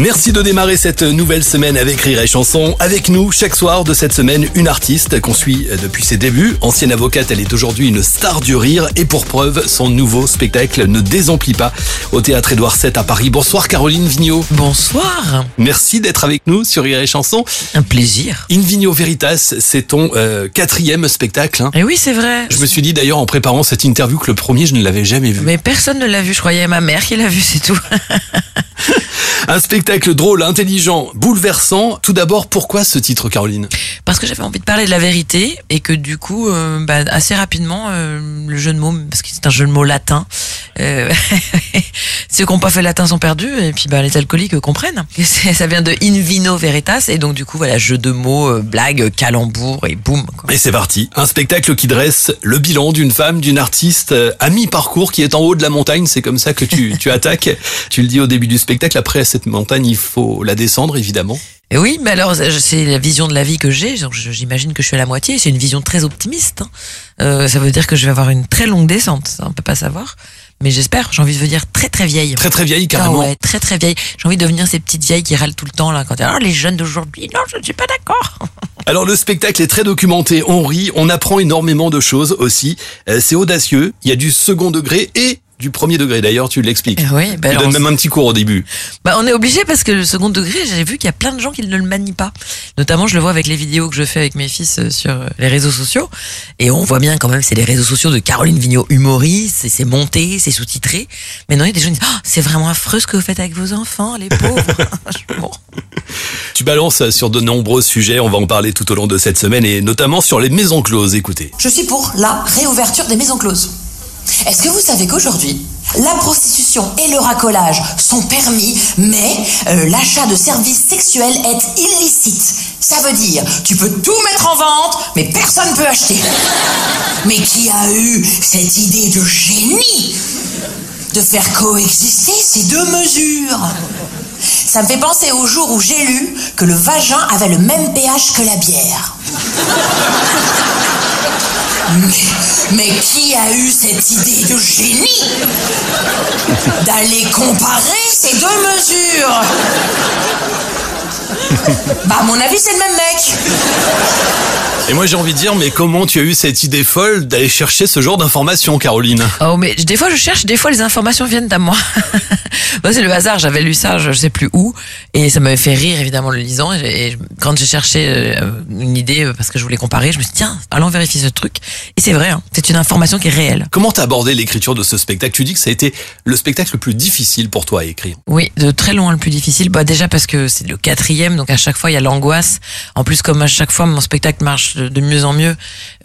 Merci de démarrer cette nouvelle semaine avec Rire et Chanson. Avec nous, chaque soir de cette semaine, une artiste qu'on suit depuis ses débuts. Ancienne avocate, elle est aujourd'hui une star du rire. Et pour preuve, son nouveau spectacle ne désemplit pas au théâtre Édouard VII à Paris. Bonsoir Caroline Vigneault. Bonsoir. Merci d'être avec nous sur Rire et Chanson. Un plaisir. In Veritas, c'est ton euh, quatrième spectacle. hein. Et oui, c'est vrai. Je me suis dit d'ailleurs en préparant cette interview que le premier, je ne l'avais jamais vu. Mais personne ne l'a vu, je croyais ma mère qui l'a vu, c'est tout. Un spectacle drôle, intelligent, bouleversant. Tout d'abord, pourquoi ce titre, Caroline? Parce que j'avais envie de parler de la vérité et que du coup, euh, bah, assez rapidement, euh, le jeu de mots, parce que c'est un jeu de mots latin, euh, ceux qui n'ont pas fait latin sont perdus et puis bah, les alcooliques comprennent. Ça vient de in vino veritas et donc du coup, voilà, jeu de mots, euh, blague, calembour et boum. quoi. Et c'est parti. Un spectacle qui dresse le bilan d'une femme, d'une artiste à mi-parcours qui est en haut de la montagne. C'est comme ça que tu, tu attaques. Tu le dis au début du spectacle. Après cette montagne, il faut la descendre, évidemment. Et oui, mais alors c'est- la vision de la vie que j'ai. J'imagine que je suis à la moitié. C'est une vision très optimiste. hein. Euh, ça veut dire que je vais avoir une très longue descente. Ça, on peut pas savoir. Mais j'espère. J'ai envie de devenir très très vieille. Très très vieille, Ah carrément. ouais, très très vieille. J'ai envie de devenir ces petites vieilles qui râlent tout le temps là quand ah, les jeunes d'aujourd'hui. Non, je ne suis pas d'accord. Alors le spectacle est très documenté. On rit, on apprend énormément de choses aussi. Euh, c'est audacieux. Il y a du second degré et du premier degré. D'ailleurs, tu l'expliques. Eh oui, bah tu alors, donnes même un petit cours au début. Bah, on est obligé parce que le second degré, j'ai vu qu'il y a plein de gens qui ne le manient pas. Notamment, je le vois avec les vidéos que je fais avec mes fils euh, sur euh, les réseaux sociaux. Et on voit bien quand même, c'est les réseaux sociaux de Caroline Vigneault humoriste, c'est monté, c'est sous-titré. Mais non, il y a des gens qui disent, Ah, c'est vraiment affreux ce que vous faites avec vos enfants, les pauvres. bon. Tu balances sur de nombreux sujets. On va en parler tout au long de cette semaine et notamment sur les maisons closes. Écoutez. Je suis pour la réouverture des maisons closes. Est-ce que vous savez qu'aujourd'hui, la prostitution et le racolage sont permis, mais euh, l'achat de services sexuels est illicite? Ça veut dire, tu peux tout mettre en vente, mais personne ne peut acheter. Mais qui a eu cette idée de génie de faire coexister ces deux mesures? Ça me fait penser au jour où j'ai lu que le vagin avait le même pH que la bière. Mais, qui a eu cette idée de génie d'aller comparer ces deux mesures? Bah, à mon avis, c'est le même mec. Et moi j'ai envie de dire, mais comment tu as eu cette idée folle d'aller chercher ce genre d'informations, Caroline? Oh, mais des fois je cherche, des fois les informations viennent à moi. Moi, c'est le hasard, j'avais lu ça, je sais plus où, et ça m'avait fait rire évidemment le lisant. Et, et quand j'ai cherché euh, une idée euh, parce que je voulais comparer, je me suis dit tiens, allons vérifier ce truc. Et c'est vrai, hein, c'est une information qui est réelle. Comment t'as abordé l'écriture de ce spectacle? Tu dis que ça a été le spectacle le plus difficile pour toi à écrire. Oui, de très loin le plus difficile. Bah déjà parce que c'est le quatrième, donc à chaque fois il y a l'angoisse. En plus, comme à chaque fois mon spectacle marche de, mieux en mieux,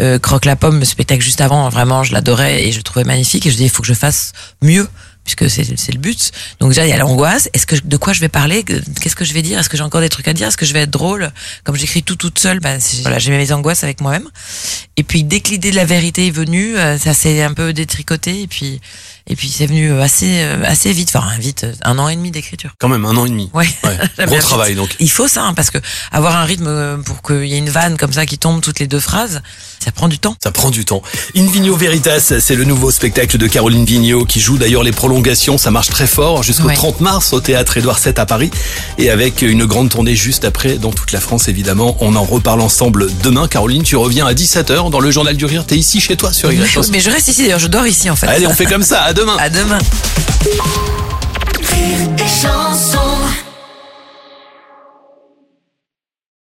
euh, Croque la pomme, le spectacle juste avant, vraiment je l'adorais et je le trouvais magnifique. Et je dis il faut que je fasse mieux puisque c'est c'est le but. Donc déjà il y a l'angoisse. Est-ce que de quoi je vais parler? Qu'est-ce que je vais dire? Est-ce que j'ai encore des trucs à dire? Est-ce que je vais être drôle? Comme j'écris tout toute seule, c'est- voilà, j'ai mes angoisses avec moi-même. Et puis dès que l'idée de la vérité est venue, euh, ça s'est un peu détricoté et puis et puis c'est venu euh, assez euh, assez vite, enfin vite, un an et demi d'écriture. Quand même un an et demi. Ouais. Ouais. Gros travail donc. Il faut ça hein, parce que avoir un rythme pour qu'il y ait une vanne comme ça qui tombe toutes les deux phrases, ça prend du temps. Ça prend du temps. In Vigno Veritas, c'est le nouveau spectacle de Caroline Vigneault qui joue d'ailleurs les prolongations. Ça marche très fort jusqu'au Ouais. 30 mars au théâtre Édouard VII à Paris et avec une grande tournée juste après dans toute la France évidemment. On en reparle ensemble demain. Caroline, tu reviens à 17h dans le Journal du Rire. T'es ici chez toi sur Y. Mais je reste ici d'ailleurs, je dors ici en fait. Allez, on fait comme ça. À demain. À demain. Rire et chanson